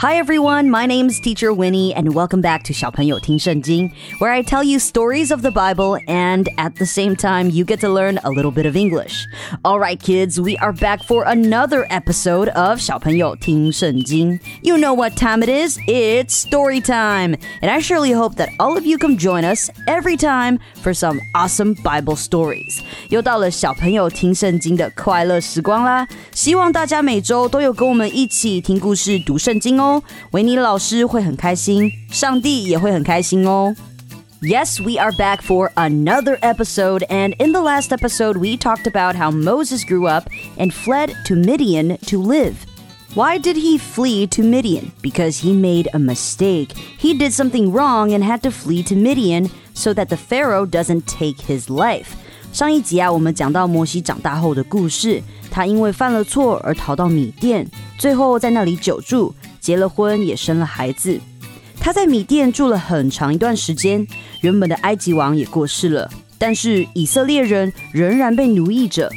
Hi everyone, my name is Teacher Winnie and welcome back to 小朋友听圣经, where I tell you stories of the Bible and at the same time you get to learn a little bit of English. All right kids, we are back for another episode of 小朋友听圣经. You know what time it is? It's story time. And I surely hope that all of you come join us every time for some awesome Bible stories. 又到了小朋友听圣经的快乐时光啦，希望大家每周都有跟我们一起听故事、读圣经哦。 哦，维尼老师会很开心，上帝也会很开心哦。Yes, we are back for another episode, and in the last episode, we talked about how Moses grew up and fled to Midian to live. Why did he flee to Midian? Because he made a mistake. He did something wrong and had to flee to Midian so that the Pharaoh doesn't take his life. 上一集啊，我们讲到摩西长大后的故事，他因为犯了错而逃到米甸，最后在那里久住。 结了婚，也生了孩子。他在米甸住了很长一段时间，原本的埃及王也过世了，但是以色列人仍然被奴役着，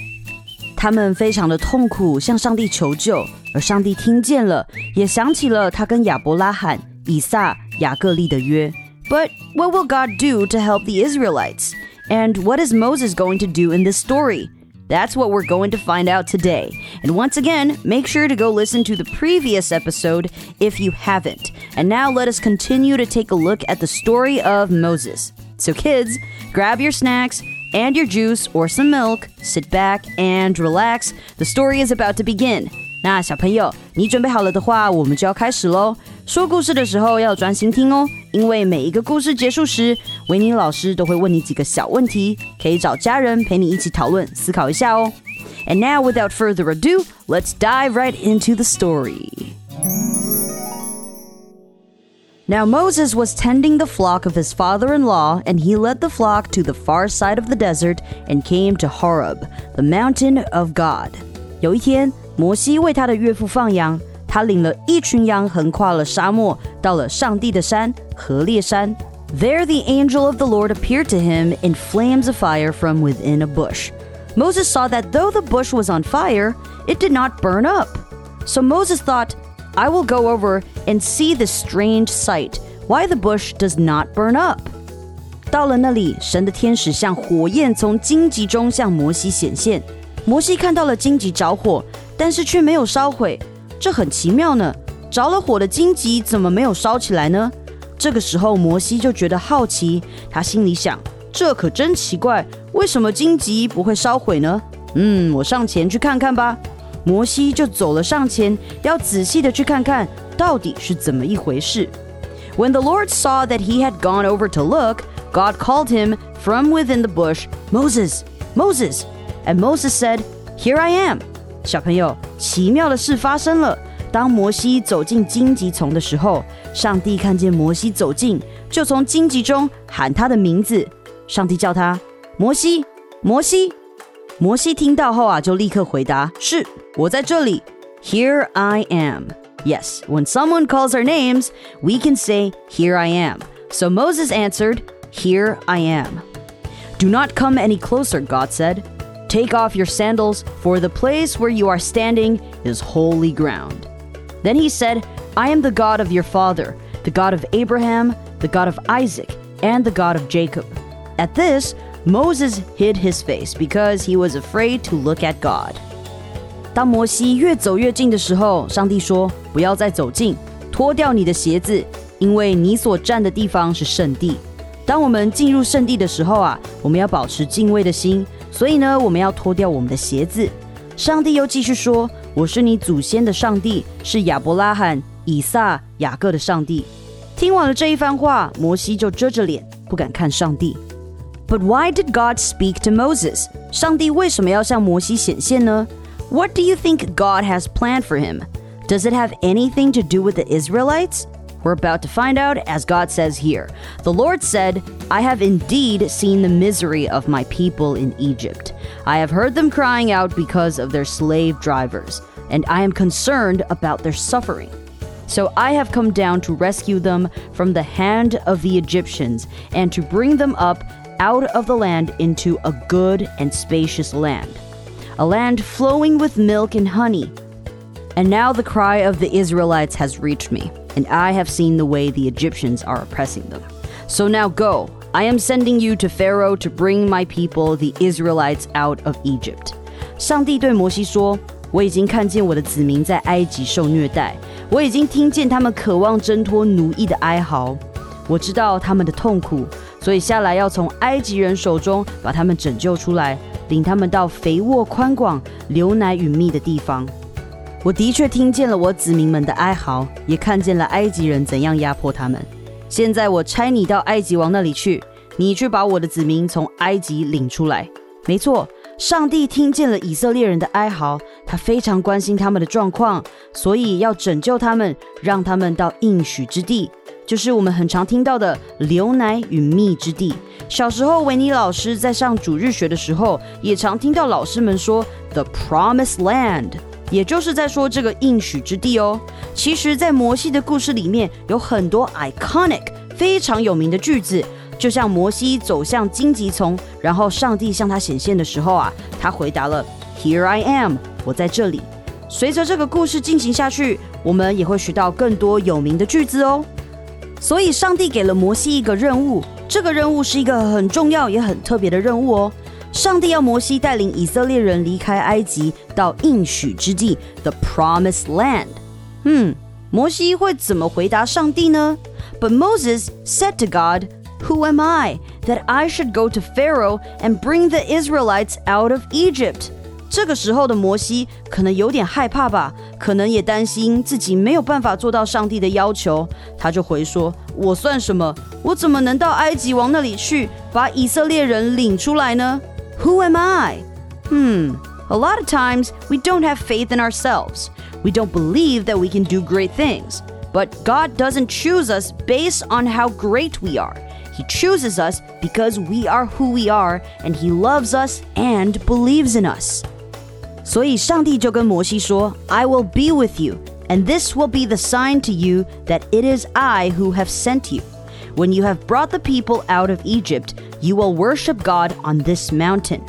他们非常的痛苦，向上帝求救，而上帝听见了，也想起了他跟亚伯拉罕、以撒、雅各立的约。But what will God do to help the Israelites? And what is Moses going to do in this story? That's what we're going to find out today. And once again, make sure to go listen to the previous episode if you haven't. And now let us continue to take a look at the story of Moses. So, kids, grab your snacks and your juice or some milk, sit back and relax. The story is about to begin. 那小朋友，你准备好了的话，我们就要开始喽。说故事的时候要专心听哦，因为每一个故事结束时，维尼老师都会问你几个小问题，可以找家人陪你一起讨论、思考一下哦。And now, without further ado, let's dive right into the story. Now Moses was tending the flock of his father in law, and he led the flock to the far side of the desert and came to Horeb, the mountain of God. 有一天， 摩西为他的岳父放羊，他领了一群羊横跨了沙漠，到了上帝的山何烈山。There the angel of the Lord appeared to him in flames of fire from within a bush. Moses saw that though the bush was on fire, it did not burn up. So Moses thought, I will go over and see this strange sight, why the bush does not burn up. 到了那里，神的天使像火焰从荆棘中向摩西显现。摩西看到了荆棘着火，但是却没有烧毁，这很奇妙呢。着了火的荆棘怎么没有烧起来呢？这个时候，摩西就觉得好奇，他心里想：这可真奇怪，为什么荆棘不会烧毁呢？嗯，我上前去看看吧。摩西就走了上前，要仔细的去看看到底是怎么一回事。When the Lord saw that he had gone over to look, God called him from within the bush, Moses, Moses. And Moses said, "Here I am." 小朋友，奇妙的事发生了。当摩西走进荆棘丛的时候，上帝看见摩西走近，就从荆棘中喊他的名字。上帝叫他摩西，摩西。摩西听到后啊，就立刻回答：“是我在这里。”Here I am. Yes, when someone calls our names, we can say, Here I am. So Moses answered, Here I am. Do not come any closer, God said. Take off your sandals, for the place where you are standing is holy ground. Then he said, I am the God of your father, the God of Abraham, the God of Isaac, and the God of Jacob. At this, Moses hid his face because he was afraid to look at God. 当摩西越走越近的时候，上帝说：“不要再走近，脱掉你的鞋子，因为你所站的地方是圣地。”当我们进入圣地的时候啊，我们要保持敬畏的心， 所以呢，我们要脱掉我们的鞋子。上帝又继续说：“我是你祖先的上帝，是亚伯拉罕、以撒、雅各的上帝。”听完了这一番话，摩西就遮着脸，不敢看上帝。But why did God speak to Moses？上帝为什么要向摩西显现呢？What do you think God has planned for him? Does it have anything to do with the Israelites? We're about to find out as God says here. The Lord said, I have indeed seen the misery of my people in Egypt. I have heard them crying out because of their slave drivers. and I am concerned about their suffering. So I have come down to rescue them from the hand of the Egyptians and to bring them up out of the land into a good and spacious land, a land flowing with milk and honey. And now the cry of the Israelites has reached me, and I have seen the way the Egyptians are oppressing them. So now go. I am sending you to Pharaoh to bring my people, the Israelites, out of Egypt. 上帝对摩西说：“我已经看见我的子民在埃及受虐待，我已经听见他们渴望挣脱奴役的哀嚎，我知道他们的痛苦，所以下来要从埃及人手中把他们拯救出来，领他们到肥沃宽广、流奶与蜜的地方。 我的确听见了我子民们的哀嚎，也看见了埃及人怎样压迫他们。现在我差你到埃及王那里去，你去把我的子民从埃及领出来。没错。”上帝听见了以色列人的哀嚎，他非常关心他们的状况，所以要拯救他们，让他们到应许之地，就是我们很常听到的流奶与蜜之地。小时候，维尼老师在上主日学的时候，也常听到老师们说 “the promised land”，也就是在说这个应许之地哦。其实，在摩西的故事里面，有很多 iconic 非常有名的句子。就像摩西走向荆棘丛，然后上帝向他显现的时候啊，他回答了 “Here I am”，我在这里。随着这个故事进行下去，我们也会学到更多有名的句子哦。所以，上帝给了摩西一个任务，这个任务是一个很重要也很特别的任务哦。上帝要摩西带领以色列人离开埃及，到应许之地 （The Promised Land）。嗯，摩西会怎么回答上帝呢？But Moses said to God. Who am I that I should go to Pharaoh and bring the Israelites out of Egypt? 这个时候的摩西可能有点害怕吧，可能也担心自己没有办法做到上帝的要求，他就回说：“我算什么？我怎么能到埃及王那里去，把以色列人领出来呢 ？Who am I? Hmm. A lot of times we don't have faith in ourselves. We don't believe that we can do great things. But God doesn't choose us based on how great we are. He chooses us because we are who we are, and He loves us and believes in us. 所以上帝就跟摩西说：“I will be with you, and this will be the sign to you that it is I who have sent you. When you have brought the people out of Egypt, you will worship God on this mountain.”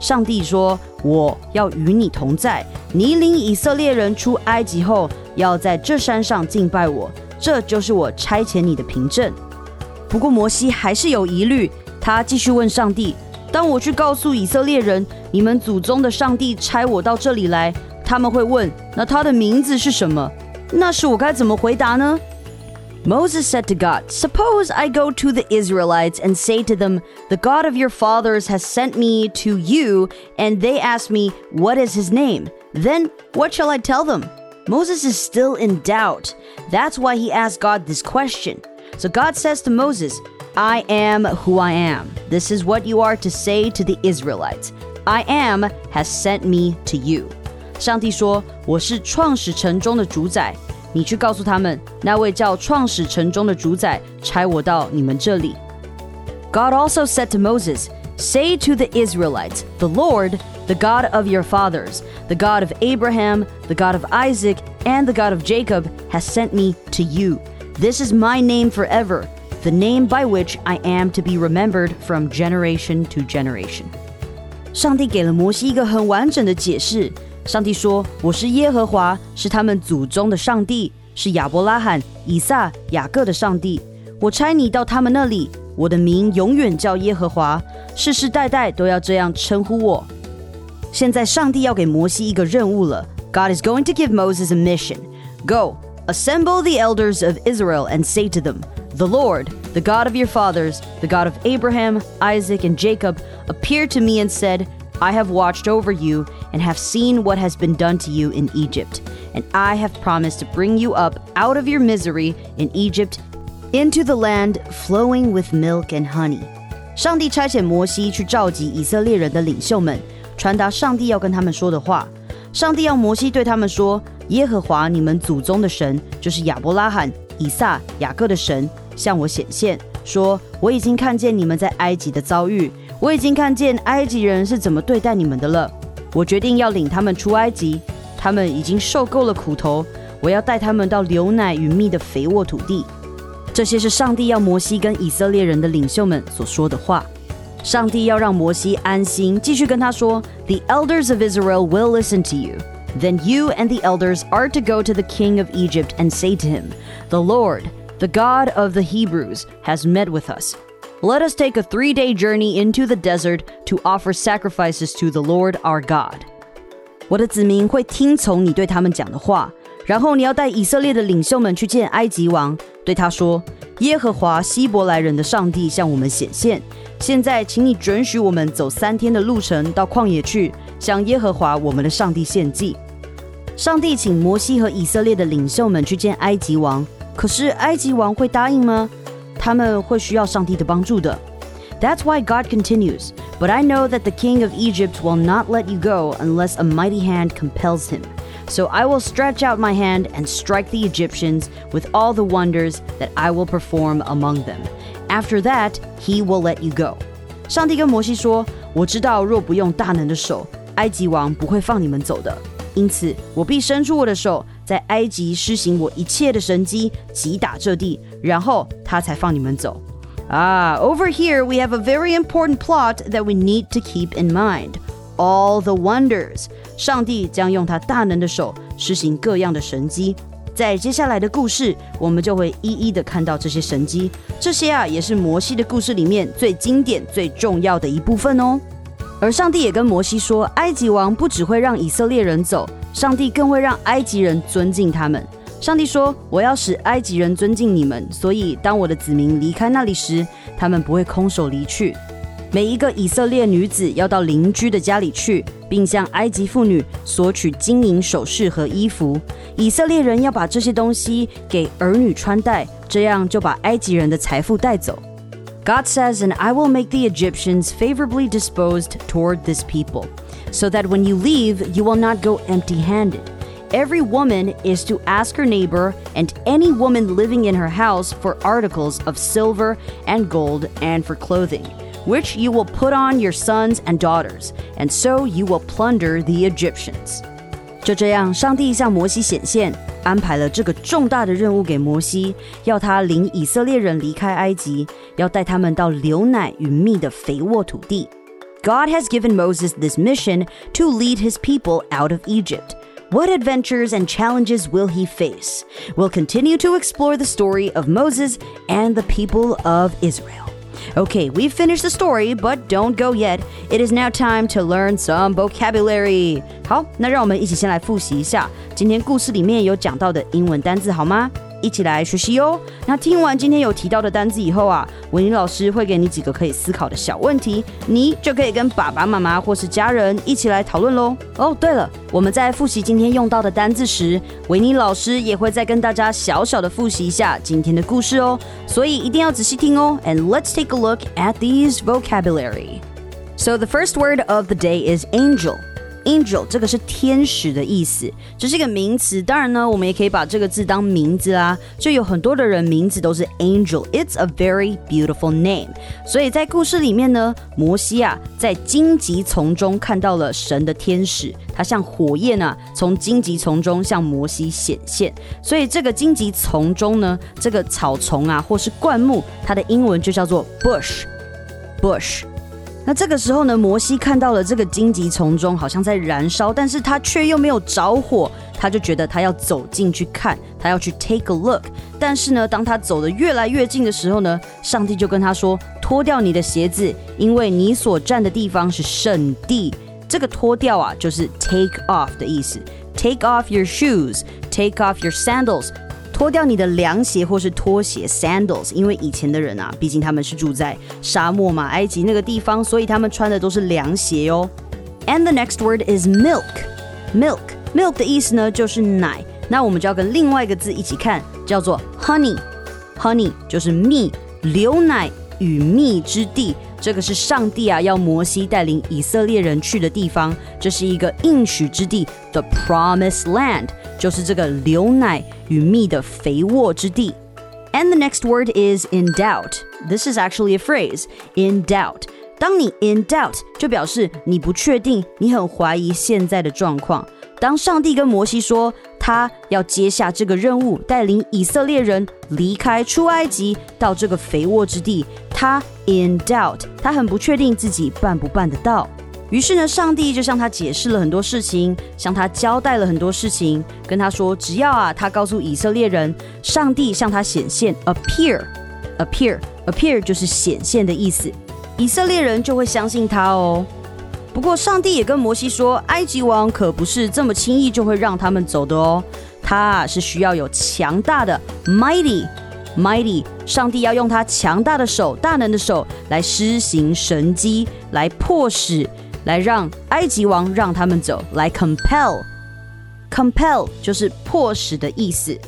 上帝说：“我要与你同在，你领以色列人出埃及后，要在这山上敬拜我，这就是我差遣你的凭证。”不过摩西还是有疑虑，他继续问上帝：“当我去告诉以色列人，你们祖宗的上帝差我到这里来，他们会问：那他的名字是什么？那时我该怎么回答呢？” Moses said to God, Suppose I go to the Israelites and say to them, The God of your fathers has sent me to you, and they ask me, What is his name? Then what shall I tell them? Moses is still in doubt. That's why he asked God this question. So God says to Moses, I am who I am. This is what you are to say to the Israelites. I am has sent me to you. 上帝说：“我是创始城中的主宰， 你去告诉他们，那位叫创始城中的主宰差我到你们这里。” God also said to Moses, Say to the Israelites, The Lord, the God of your fathers, the God of Abraham, the God of Isaac, and the God of Jacob, has sent me to you. This is my name forever, the name by which I am to be remembered from generation to generation. 上帝给了摩西一个很完整的解释。 上帝说：“我是耶和华，是他们祖宗的上帝，是亚伯拉罕、以撒、雅各的上帝。我差你到他们那里，我的名永远叫耶和华，世世代代都要这样称呼我。”现在，上帝要给摩西一个任务了。God is going to give Moses a mission. Go. Assemble the elders of Israel and say to them, The Lord, the God of your fathers, the God of Abraham, Isaac, and Jacob, appeared to me and said, I have watched over you and have seen what has been done to you in Egypt. And I have promised to bring you up out of your misery in Egypt into the land flowing with milk and honey. 上帝差遣摩西去召集以色列人的领袖们，传达上帝要跟他们说的话。上帝要摩西对他们说：“耶和华你们祖宗的神，就是亚伯拉罕、以撒、雅各的神，向我显现，说：我已经看见你们在埃及的遭遇， 我已经看见埃及人是怎么对待你们的了。我决定要领他们出埃及。 他们已经受够了苦头，我要带他们到流奶与蜜的肥沃土地。这些是上帝要摩西跟以色列人的领袖们所说的话。上帝要让摩西安心，继续跟他说：“The elders of Israel will listen to you. Then you and the elders are to go to the king of Egypt and say to him, The Lord, the God of the Hebrews, has met with us. Let us take a three day journey into the desert to offer sacrifices to the Lord our God. 我的子民会听从你对他们讲的话，然后你要带以色列的领袖们去见埃及王，对他说：耶和华希伯来人的上帝向我们显现。现在，请你准许我们走三天的路程到旷野去，向耶和华我们的上帝献祭。上帝请摩西和以色列的领袖们去见埃及王，可是埃及王会答应吗？他们会需要上帝的帮助的。That's why God continues. But I know that the king of Egypt will not let you go unless a mighty hand compels him. So I will stretch out my hand and strike the Egyptians with all the wonders that I will perform among them. After that, he will let you go. 上帝跟摩西说：“我知道，若不用大能的手，埃及王不会放你们走的。因此，我必伸出我的手， 在埃及施行我一切的神迹，击打这地，然后他才放你们走。” Ah, over here we have a very important plot that we need to keep in mind. All the wonders，上帝将用他大能的手施行各样的神迹。在接下来的故事，我们就会一一的看到这些神迹。这些啊，也是摩西的故事里面最经典、最重要的一部分哦。而上帝也跟摩西说，埃及王不只会让以色列人走，上帝更会让埃及人尊敬他们。上帝说：“我要使埃及人尊敬你们，所以当我的子民离开那里时，他们不会空手离去。每一个以色列女子要到邻居的家里去，并向埃及妇女索取金银首饰和衣服。以色列人要把这些东西给儿女穿戴，这样就把埃及人的财富带走。” God says, "And I will make the Egyptians favorably disposed toward this people, so that when you leave, you will not go empty-handed." every woman is to ask her neighbor and any woman living in her house for articles of silver and gold and for clothing, which you will put on your sons and daughters, and so you will plunder the Egyptians. 就这样，上帝向摩西显现，安排了这个重大的任务给摩西，要他领以色列人离开埃及，要带他们到流奶与蜜的肥沃土地。 God has given Moses this mission to lead his people out of Egypt. What adventures and challenges will he face? We'll continue to explore the story of Moses and the people of Israel. Okay, we've finished the story, but don't go yet. It is now time to learn some vocabulary. 好，那让我们一起先来复习一下今天故事里面有讲到的英文单字，好吗？ 一起来学习哦。那听完今天有提到的单字以后啊，维尼老师会给你几个可以思考的小问题，你就可以跟爸爸妈妈或是家人一起来讨论喽。哦，对了，我们在复习今天用到的单字时，维尼老师也会再跟大家小小的复习一下今天的故事哦，所以一定要仔细听哦。And let's take a look at these vocabulary. So the first word of the day is angel. Angel 这个是天使的意思，这是一个名词。当然呢，我们也可以把这个字当名字啊。就有很多的人名字都是 Angel。It's a very beautiful name。所以在故事里面呢，摩西啊在荆棘丛中看到了神的天使，他像火焰啊从荆棘丛中向摩西显现。所以这个荆棘丛中呢，这个草丛啊或是灌木，它的英文就叫做 bush。bush。那这个时候呢，摩西看到了这个荆棘丛中好像在燃烧，但是他却又没有着火，他就觉得他要走进去看，他要去 take a look。但是呢，当他走得越来越近的时候呢，上帝就跟他说：“脱掉你的鞋子，因为你所站的地方是圣地。”这个脱掉啊，就是 take off 的意思，take off your shoes，take off your sandals。脱掉你的凉鞋或是拖鞋 （sandals），因为以前的人啊，毕竟他们是住在沙漠嘛，埃及那个地方，所以他们穿的都是凉鞋哦。And the next word is milk. Milk, milk 的意思呢就是奶。那我们就要跟另外一个字一起看，叫做 honey. Honey 就是蜜，流奶与蜜之地。这个是上帝啊要摩西带领以色列人去的地方，这是一个应许之地，the promised land。就是这个流奶与蜜的肥沃之地。And the next word is in doubt. This is actually a phrase. In doubt. 当你 in doubt 就表示你不确定，你很怀疑现在的状况。 当上帝跟摩西说 他要接下这个任务，带领以色列人离开出埃及到这个肥沃之地，他 in doubt，他很不确定自己办不办得到。于是呢，上帝就向他解释了很多事情，向他交代了很多事情，跟他说，只要啊，他告诉以色列人，上帝向他显现，appear，appear，appear 就是显现的意思，以色列人就会相信他哦。不过，上帝也跟摩西说，埃及王可不是这么轻易就会让他们走的哦，他是需要有强大的 mighty，mighty，上帝要用他强大的手、大能的手来施行神迹，来迫使。来让埃及王让他们走，来 compel，compel 就是迫使的意思。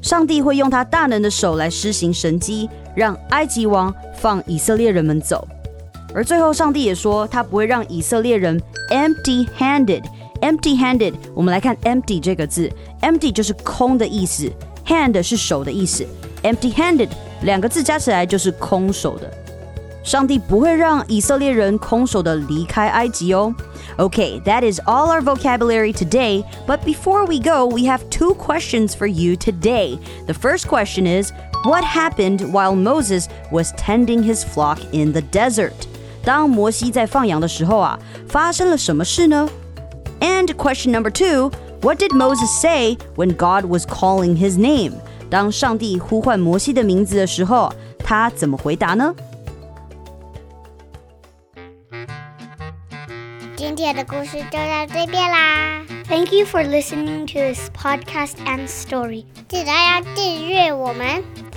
上帝会用他大能的手来施行神迹，让埃及王放以色列人们走。而最后，上帝也说他不会让以色列人 empty-handed。empty-handed，我们来看 empty 这个字，empty 就是空的意思，hand 是手的意思，empty-handed 两个字加起来就是空手的。上帝不会让以色列人空手的离开埃及哦。Okay, that is all our vocabulary today. But before we go, we have two questions for you today. The first question is What happened while Moses was tending his flock in the desert? 当摩西在放羊的时候啊，发生了什么事呢？And question number two What did Moses say when God was calling his name? 当上帝呼唤摩西的名字的时候，他怎么回答呢？今天的故事就到这边啦。Thank you for listening to this podcast and story. 记得要订阅我们。